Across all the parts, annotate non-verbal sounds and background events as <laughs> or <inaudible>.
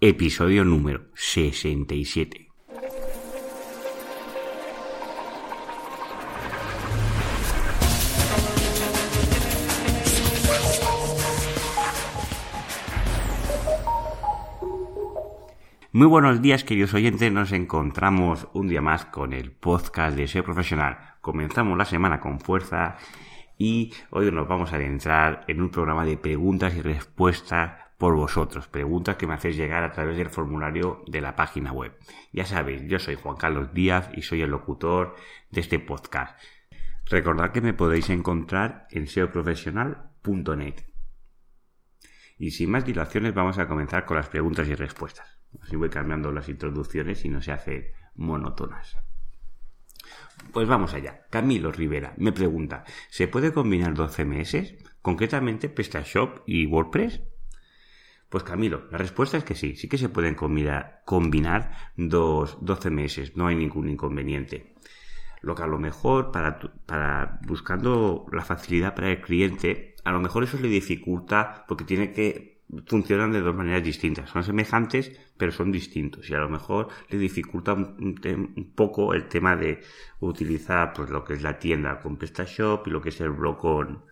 episodio número 67. Muy buenos días, queridos oyentes. Nos encontramos un día más con el podcast de SEO Profesional. Comenzamos la semana con fuerza y hoy nos vamos a adentrar en un programa de preguntas y respuestas por vosotros, preguntas que me hacéis llegar a través del formulario de la página web. Ya sabéis, yo soy Juan Carlos Díaz y soy el locutor de este podcast. Recordad que me podéis encontrar en seoprofesional.net. Y sin más dilaciones vamos a comenzar con las preguntas y respuestas. Así voy cambiando las introducciones y no se hacen monótonas. Pues vamos allá. Camilo Rivera me pregunta, ¿se puede combinar dos CMS? Concretamente PrestaShop y WordPress. Pues Camilo, la respuesta es que sí, sí que se pueden combinar, dos, 12 meses, no hay ningún inconveniente. Lo que a lo mejor para, para buscando la facilidad para el cliente, a lo mejor eso le dificulta porque tiene que funcionar de dos maneras distintas. Son semejantes, pero son distintos. Y a lo mejor le dificulta un, un, poco el tema de utilizar pues lo que es la tienda con PrestaShop y lo que es el blog con,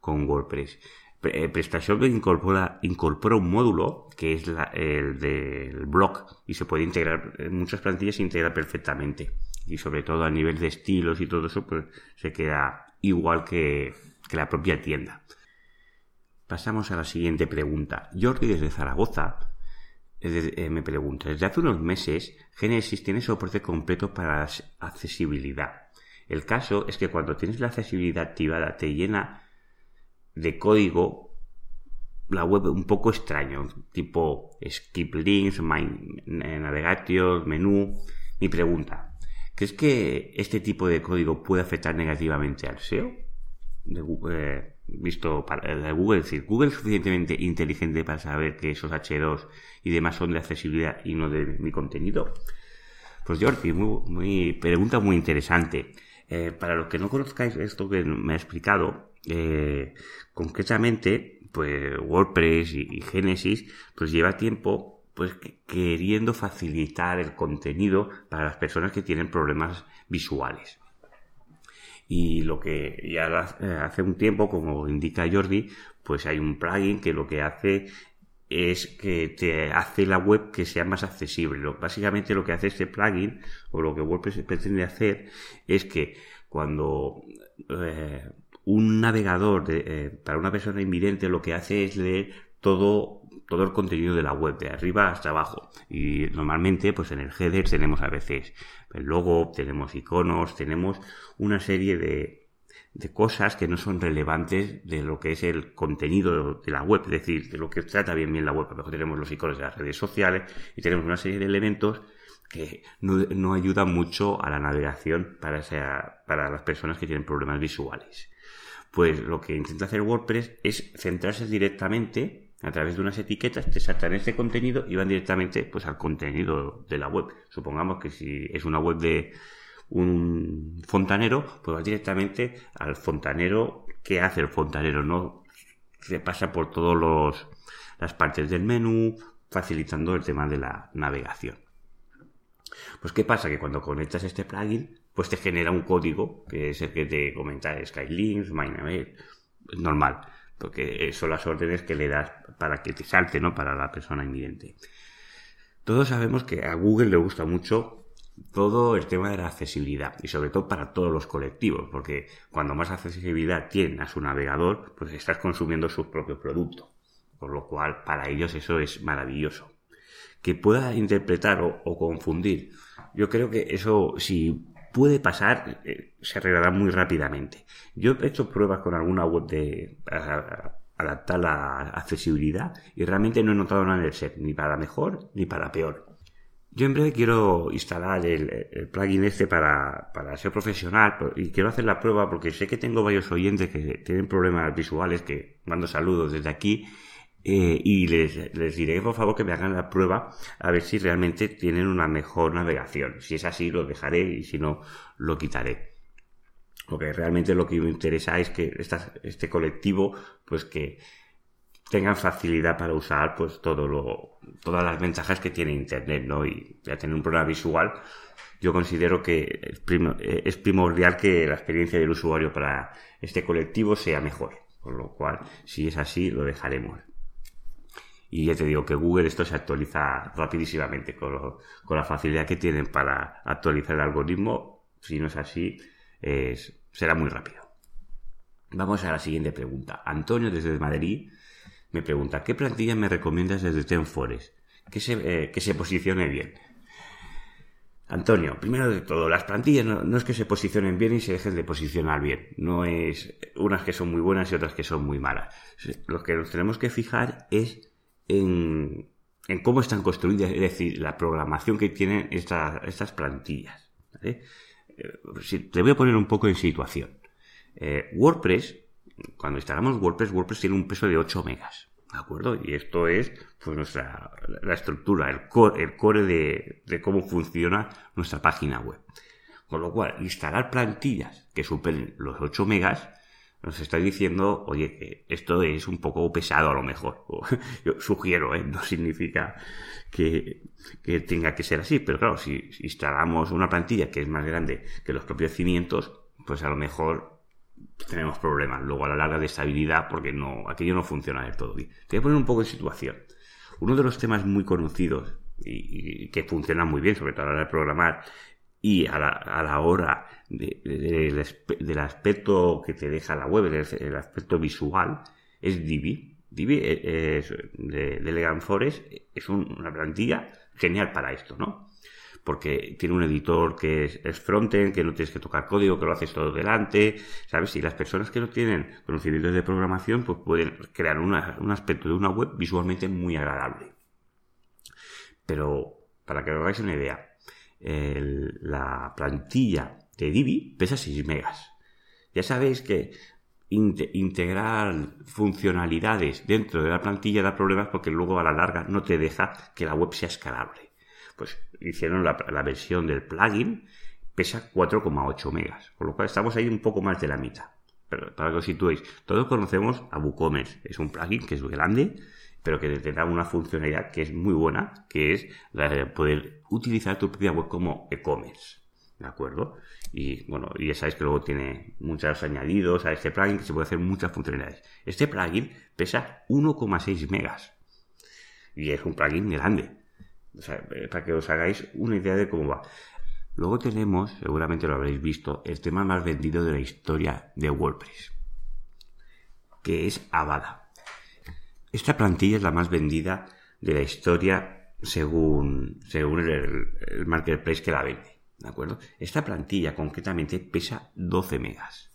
con WordPress. Eh, PrestaShop incorpora, incorpora un módulo que es el del blog y se puede integrar, en muchas plantillas se integra perfectamente y sobre todo a nivel de estilos y todo eso pues se queda igual que, la propia tienda. Pasamos a la siguiente pregunta. Jordi desde Zaragoza eh, me pregunta, desde hace unos meses Genesis tiene soporte completo para accesibilidad. El caso es que cuando tienes la accesibilidad activada te llena de código la web un poco extraño, tipo skip links, my navigation, menú. Mi pregunta, ¿crees que este tipo de código puede afectar negativamente al SEO? De eh, visto para, de Google, es decir, Google es suficientemente inteligente para saber que esos H2 y demás son de accesibilidad y no de mi contenido. Pues Jordi, muy, muy pregunta muy interesante. Eh, para los que no conozcáis esto que me ha explicado, eh, concretamente, pues WordPress y, Genesis, pues lleva tiempo pues queriendo facilitar el contenido para las personas que tienen problemas visuales. Y lo que ya eh, hace un tiempo, como indica Jordi, pues hay un plugin que lo que hace es que te hace la web que sea más accesible. básicamente lo que hace este plugin, o lo que WordPress pretende hacer, es que cuando eh, un navegador eh, para una persona invidente lo que hace es leer todo, todo el contenido de la web, de arriba hasta abajo. Y normalmente, pues en el header tenemos a veces el logo, tenemos iconos, tenemos una serie de, de cosas que no son relevantes de lo que es el contenido de la web, es decir, de lo que trata bien bien la web. Mejor tenemos los iconos de las redes sociales y tenemos una serie de elementos que no, ayuda mucho a la navegación para, para las personas que tienen problemas visuales. Pues lo que intenta hacer WordPress es centrarse directamente a través de unas etiquetas, te saltan este contenido y van directamente pues al contenido de la web. Supongamos que si es una web de un fontanero, pues va directamente al fontanero que hace el fontanero, no se pasa por todas las partes del menú, facilitando el tema de la navegación. Pues ¿qué pasa? Que cuando conectas este plugin, pues te genera un código, que es el que te comenta Skylinks, MyNavigate, es normal, porque son las órdenes que le das para que te salte, ¿no? Para la persona invidente. Todos sabemos que a Google le gusta mucho todo el tema de la accesibilidad y sobre todo para todos los colectivos, porque cuando más accesibilidad tiene a su navegador, pues estás consumiendo sus propios productos, por lo cual para ellos eso es maravilloso que pueda interpretar o, confundir. Yo creo que eso, si puede pasar, eh, se arreglará muy rápidamente. Yo he hecho pruebas con alguna web de adaptar la accesibilidad y realmente no he notado nada en el set, ni para mejor ni para peor. Yo en breve quiero instalar el, plugin este para, para, ser profesional y quiero hacer la prueba porque sé que tengo varios oyentes que tienen problemas visuales, que mando saludos desde aquí eh, y les, les, diré por favor que me hagan la prueba a ver si realmente tienen una mejor navegación. Si es así lo dejaré y si no lo quitaré. Porque realmente lo que me interesa es que este colectivo pues que tengan facilidad para usar pues todo lo, todas las ventajas que tiene Internet, ¿no? Y tener un programa visual, yo considero que es, primordial que la experiencia del usuario para este colectivo sea mejor. Con lo cual, si es así, lo dejaremos. Y ya te digo que Google esto se actualiza rapidísimamente con, con la facilidad que tienen para actualizar el algoritmo. Si no es así, es, será muy rápido. Vamos a la siguiente pregunta. Antonio desde Madrid me pregunta, ¿qué plantilla me recomiendas desde Tenforest? Que se, eh, que se posicione bien. Antonio, primero de todo, las plantillas no, es que se posicionen bien y se dejen de posicionar bien. No es unas que son muy buenas y otras que son muy malas. Lo que nos tenemos que fijar es en, cómo están construidas, es decir, la programación que tienen estas plantillas. Eh, te voy a poner un poco en situación. Eh, WordPress cuando instalamos WordPress, WordPress tiene un peso de 8 megas. ¿De acuerdo? Y esto es pues nuestra la estructura, el core, el core de, cómo funciona nuestra página web. Con lo cual, instalar plantillas que superen los 8 megas nos está diciendo, oye, esto es un poco pesado a lo mejor. <laughs> Yo sugiero, ¿eh? no significa que, tenga que ser así, pero claro, si instalamos una plantilla que es más grande que los propios cimientos, pues a lo mejor tenemos problemas luego a la larga de estabilidad porque no, aquello no funciona del todo bien. Te voy a poner un poco en situación. Uno de los temas muy conocidos y, que funciona muy bien, sobre todo a la hora de programar y a la, hora del aspecto que te deja la web, el, aspecto visual, es Divi. Divi eh, es, de, de Elegant Forest es una plantilla genial para esto, ¿no? Porque tiene un editor que es, frontend, que no tienes que tocar código, que lo haces todo delante, ¿sabes? Y las personas que no tienen conocimientos de programación, pues pueden crear un aspecto de una web visualmente muy agradable. Pero, para que os hagáis una idea, la plantilla de Divi pesa 6 megas. Ya sabéis que integrar funcionalidades dentro de la plantilla da problemas porque luego a la larga no te deja que la web sea escalable pues hicieron la, versión del plugin, pesa 4,8 megas, con lo cual estamos ahí un poco más de la mitad. Pero para que os situéis, todos conocemos a WooCommerce, es un plugin que es grande, pero que tendrá una funcionalidad que es muy buena, que es la de poder utilizar tu propia web como e-commerce. ¿De acuerdo? Y bueno, ya sabéis que luego tiene muchos añadidos a este plugin que se puede hacer muchas funcionalidades. Este plugin pesa 1,6 megas. Y es un plugin grande. Eh, para que os hagáis una idea de cómo va. Luego tenemos, seguramente lo habréis visto, el tema más vendido de la historia de WordPress, que es Avada. Esta plantilla es la más vendida de la historia según, según el, marketplace que la vende. ¿De acuerdo? Esta plantilla concretamente pesa 12 megas.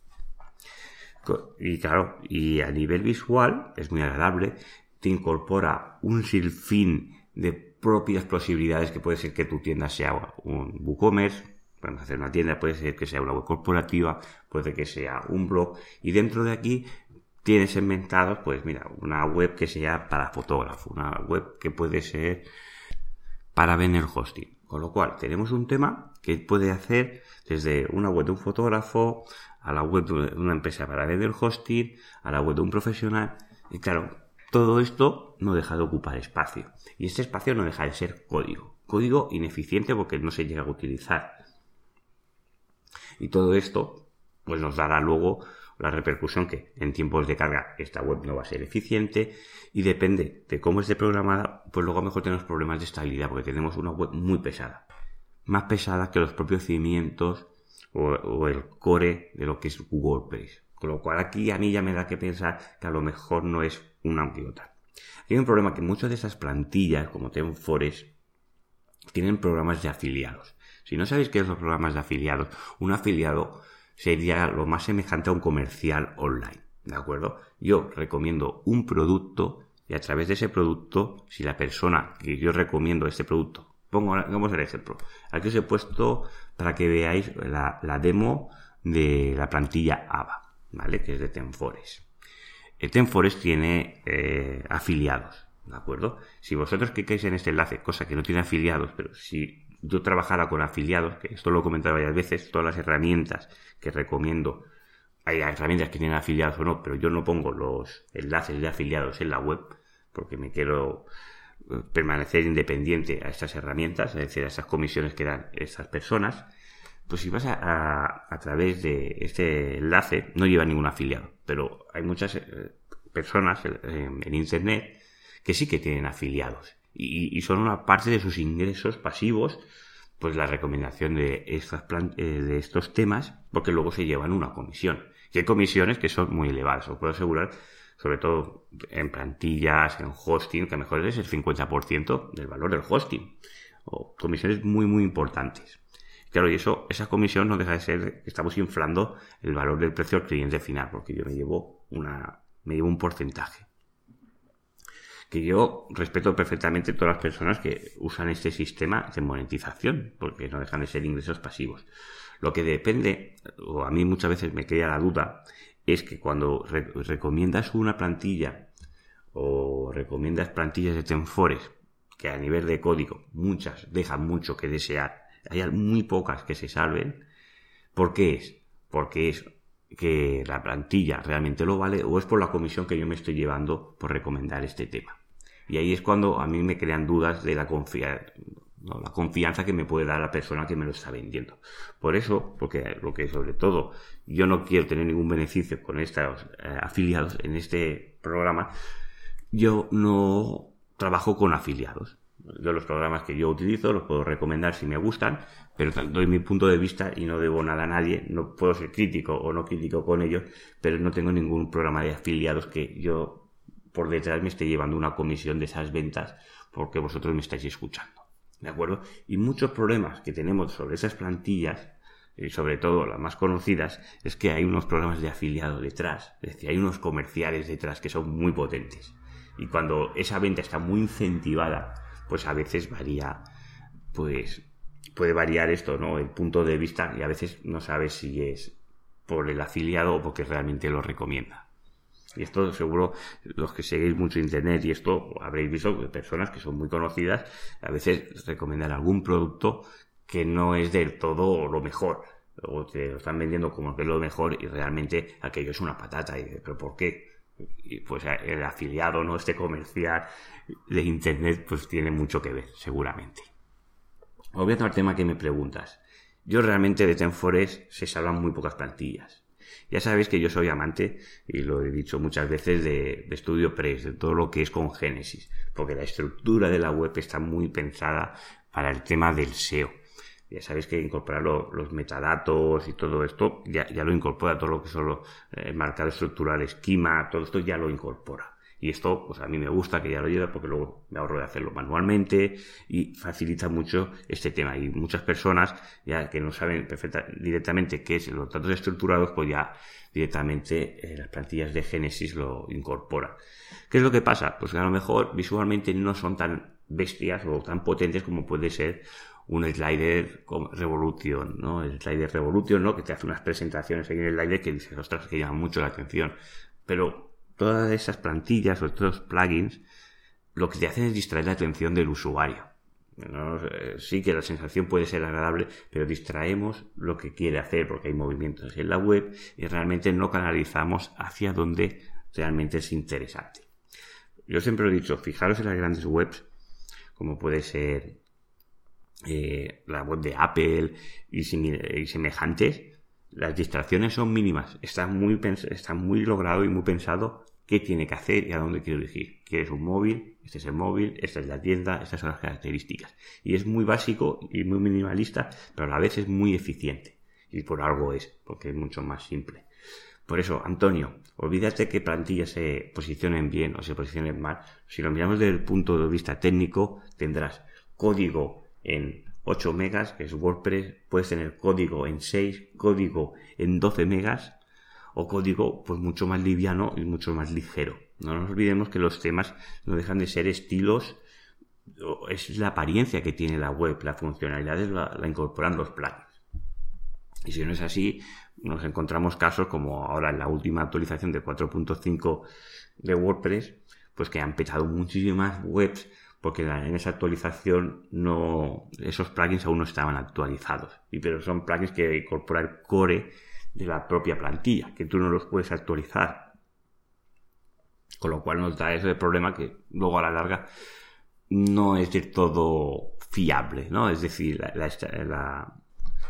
Y claro, y a nivel visual es muy agradable, te incorpora un sinfín de propias posibilidades que puede ser que tu tienda sea un WooCommerce, podemos hacer una tienda, puede ser que sea una web corporativa, puede que sea un blog y dentro de aquí tienes inventado pues mira, una web que sea para fotógrafo, una web que puede ser para vender hosting. Con lo cual, tenemos un tema que puede hacer desde una web de un fotógrafo, a la web de una empresa para vender hosting, a la web de un profesional. Y claro, todo esto no deja de ocupar espacio. Y este espacio no deja de ser código. Código ineficiente porque no se llega a utilizar. Y todo esto, pues nos dará luego la repercusión que en tiempos de carga esta web no va a ser eficiente y depende de cómo esté programada, pues luego a lo mejor tenemos problemas de estabilidad porque tenemos una web muy pesada. Más pesada que los propios cimientos o, el core de lo que es WordPress. Con lo cual aquí a mí ya me da que pensar que a lo mejor no es una antiota. Hay un problema que muchas de esas plantillas, como TenForest, tienen programas de afiliados. Si no sabéis qué es los programas de afiliados, un afiliado sería lo más semejante a un comercial online. ¿De acuerdo? Yo recomiendo un producto y a través de ese producto, si la persona que yo recomiendo este producto, pongo, vamos el ejemplo. Aquí os he puesto para que veáis la, la demo de la plantilla AVA, ¿vale? Que es de Tenforest. Tenforest tiene eh, afiliados, ¿de acuerdo? Si vosotros clicáis en este enlace, cosa que no tiene afiliados, pero si yo trabajara con afiliados, que esto lo he comentado varias veces, todas las herramientas que recomiendo hay herramientas que tienen afiliados o no, pero yo no pongo los enlaces de afiliados en la web porque me quiero eh, permanecer independiente a estas herramientas, es decir, a esas comisiones que dan estas personas. Pues si vas a, a, través de este enlace, no lleva ningún afiliado, pero hay muchas eh, personas en, Internet que sí que tienen afiliados y, son una parte de sus ingresos pasivos pues la recomendación de, estas eh, de estos temas, porque luego se llevan una comisión. Y hay comisiones que son muy elevadas, os puedo asegurar, sobre todo en plantillas, en hosting, que mejor es el 50% del valor del hosting. O comisiones muy, muy importantes. Claro, y eso, esa comisión no deja de ser estamos inflando el valor del precio al cliente final, porque yo me llevo una, me llevo un porcentaje que yo respeto perfectamente todas las personas que usan este sistema de monetización, porque no dejan de ser ingresos pasivos. Lo que depende, o a mí muchas veces me queda la duda, es que cuando recomiendas una plantilla o recomiendas plantillas de Tenfores, que a nivel de código muchas dejan mucho que desear, hay muy pocas que se salven, ¿por qué es? Porque es que la plantilla realmente lo vale o es por la comisión que yo me estoy llevando por recomendar este tema. Y ahí es cuando a mí me crean dudas de la confianza, la confianza que me puede dar la persona que me lo está vendiendo. Por eso, porque lo que sobre todo yo no quiero tener ningún beneficio con estos eh, afiliados en este programa, yo no trabajo con afiliados. Yo los programas que yo utilizo los puedo recomendar si me gustan, pero doy mi punto de vista y no debo nada a nadie. No puedo ser crítico o no crítico con ellos, pero no tengo ningún programa de afiliados que yo por detrás me esté llevando una comisión de esas ventas porque vosotros me estáis escuchando. ¿De acuerdo? Y muchos problemas que tenemos sobre esas plantillas, y sobre todo las más conocidas, es que hay unos programas de afiliado detrás, es decir, hay unos comerciales detrás que son muy potentes. Y cuando esa venta está muy incentivada, pues a veces varía, pues puede variar esto, ¿no? El punto de vista y a veces no sabes si es por el afiliado o porque realmente lo recomienda. Y esto seguro los que seguís mucho internet y esto habréis visto que personas que son muy conocidas a veces recomiendan algún producto que no es del todo lo mejor o te lo están vendiendo como que lo mejor y realmente aquello es una patata y pero ¿por qué? Y pues el afiliado, ¿no? Este comercial de internet pues tiene mucho que ver, seguramente. Volviendo al tema que me preguntas. Yo realmente de Tenfores se salvan muy pocas plantillas. Ya sabéis que yo soy amante, y lo he dicho muchas veces, de, de StudioPress, de todo lo que es con Genesis, porque la estructura de la web está muy pensada para el tema del SEO. Ya sabéis que incorporar los metadatos y todo esto, ya, ya, lo incorpora todo lo que son los eh, marcado estructural, esquema, todo esto ya lo incorpora. Y esto, pues a mí me gusta que ya lo lleve porque luego me ahorro de hacerlo manualmente y facilita mucho este tema. Y muchas personas ya que no saben perfecta, directamente qué es los datos estructurados, pues ya directamente eh, las plantillas de Genesis lo incorporan. ¿Qué es lo que pasa? Pues que a lo mejor visualmente no son tan bestias o tan potentes como puede ser un slider como Revolution, ¿no? El slider Revolution, ¿no? Que te hace unas presentaciones en el slider que dices, ostras, que llaman mucho la atención. Pero todas esas plantillas o estos plugins lo que te hacen es distraer la atención del usuario. sí que la sensación puede ser agradable, pero distraemos lo que quiere hacer porque hay movimientos en la web y realmente no canalizamos hacia donde realmente es interesante. Yo siempre he dicho, fijaros en las grandes webs, como puede ser eh, la web de Apple y, semejantes, las distracciones son mínimas. Está muy, está muy logrado y muy pensado qué tiene que hacer y a dónde quiero dirigir. ¿Quieres un móvil? Este es el móvil, esta es la tienda, estas son las características. Y es muy básico y muy minimalista, pero a la vez es muy eficiente. Y por algo es, porque es mucho más simple. Por eso, Antonio, olvídate que plantillas se posicionen bien o se posicionen mal. Si lo miramos desde el punto de vista técnico, tendrás código en 8 megas, que es WordPress, puedes tener código en 6, código en 12 megas o código pues mucho más liviano y mucho más ligero. No nos olvidemos que los temas no dejan de ser estilos, es la apariencia que tiene la web, la funcionalidad la, la incorporan los plugins. Y si no es así, nos encontramos casos como ahora en la última actualización de 4.5 de WordPress, pues que han petado muchísimas webs porque en esa actualización no, esos plugins aún no estaban actualizados. Y pero son plugins que incorporan core de la propia plantilla, que tú no los puedes actualizar. Con lo cual nos da ese problema que luego a la larga no es de todo fiable, ¿no? Es decir, la,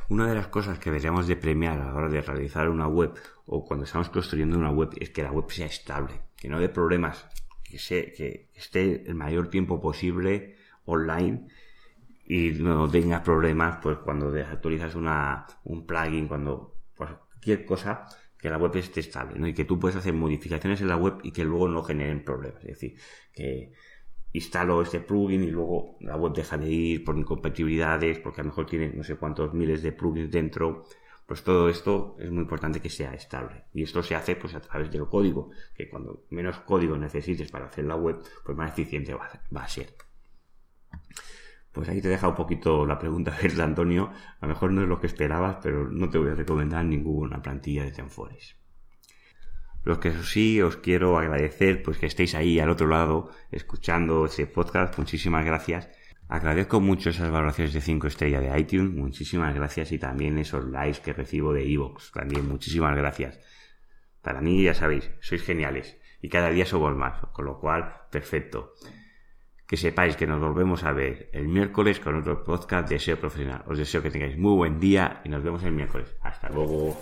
una de las cosas que deberíamos de premiar a la hora de realizar una web o cuando estamos construyendo una web es que la web sea estable, que no dé problemas, que, esté el mayor tiempo posible online y no tengas problemas pues cuando actualizas una, un plugin, cuando cualquier cosa que la web esté estable, ¿no? Y que tú puedes hacer modificaciones en la web y que luego no generen problemas. Es decir, que instalo este plugin y luego la web deja de ir por incompatibilidades, porque a lo mejor tiene no sé cuántos miles de plugins dentro. Pues todo esto es muy importante que sea estable. Y esto se hace pues a través del código, que cuando menos código necesites para hacer la web, pues más eficiente va a ser. Pues ahí te deja un poquito la pregunta, ¿verdad, Antonio? A lo mejor no es lo que esperabas, pero no te voy a recomendar ninguna plantilla de Tenfores. Lo que sí os quiero agradecer, pues que estéis ahí al otro lado, escuchando este podcast. Muchísimas gracias. Agradezco mucho esas valoraciones de 5 estrellas de iTunes. Muchísimas gracias. Y también esos likes que recibo de Evox. También muchísimas gracias. Para mí, ya sabéis, sois geniales. Y cada día somos más. Con lo cual, perfecto que sepáis que nos volvemos a ver el miércoles con otro podcast de SEO profesional. Os deseo que tengáis muy buen día y nos vemos el miércoles. Hasta luego.